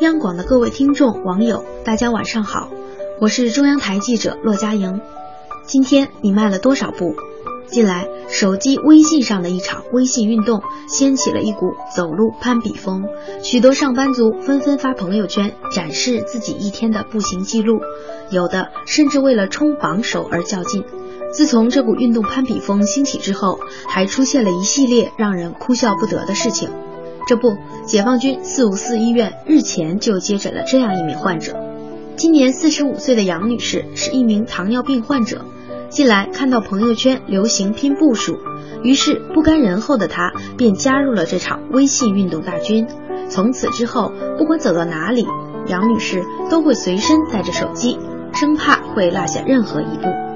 央广的各位听众、网友，大家晚上好，我是中央台记者骆佳莹。今天你迈了多少步？近来，手机微信上的一场微信运动掀起了一股走路攀比风，许多上班族纷纷发朋友圈展示自己一天的步行记录，有的甚至为了冲榜首而较劲。自从这股运动攀比风兴起之后，还出现了一系列让人哭笑不得的事情。这不，解放军四五四医院日前就接诊了这样一名患者，今年四十五岁的杨女士是一名糖尿病患者。近来看到朋友圈流行拼步数，于是不甘人后的她便加入了这场微信运动大军。从此之后，不管走到哪里，杨女士都会随身带着手机，生怕会落下任何一步。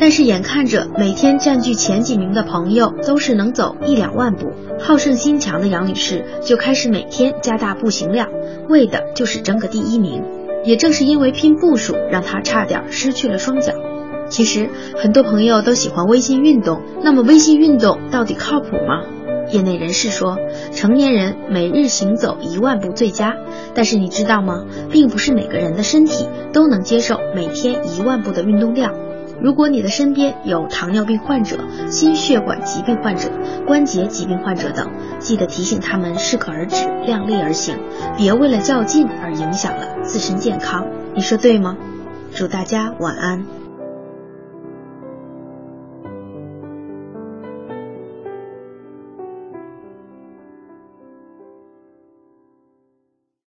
但是眼看着每天占据前几名的朋友都是能走一两万步，好胜心强的杨女士就开始每天加大步行量，为的就是争个第一名。也正是因为拼步数，让她差点失去了双脚。其实很多朋友都喜欢微信运动，那么微信运动到底靠谱吗？业内人士说，成年人每日行走一万步最佳，但是你知道吗？并不是每个人的身体都能接受每天一万步的运动量。如果你的身边有糖尿病患者、心血管疾病患者、关节疾病患者等，记得提醒他们适可而止、量力而行，别为了较劲而影响了自身健康。你说对吗？祝大家晚安。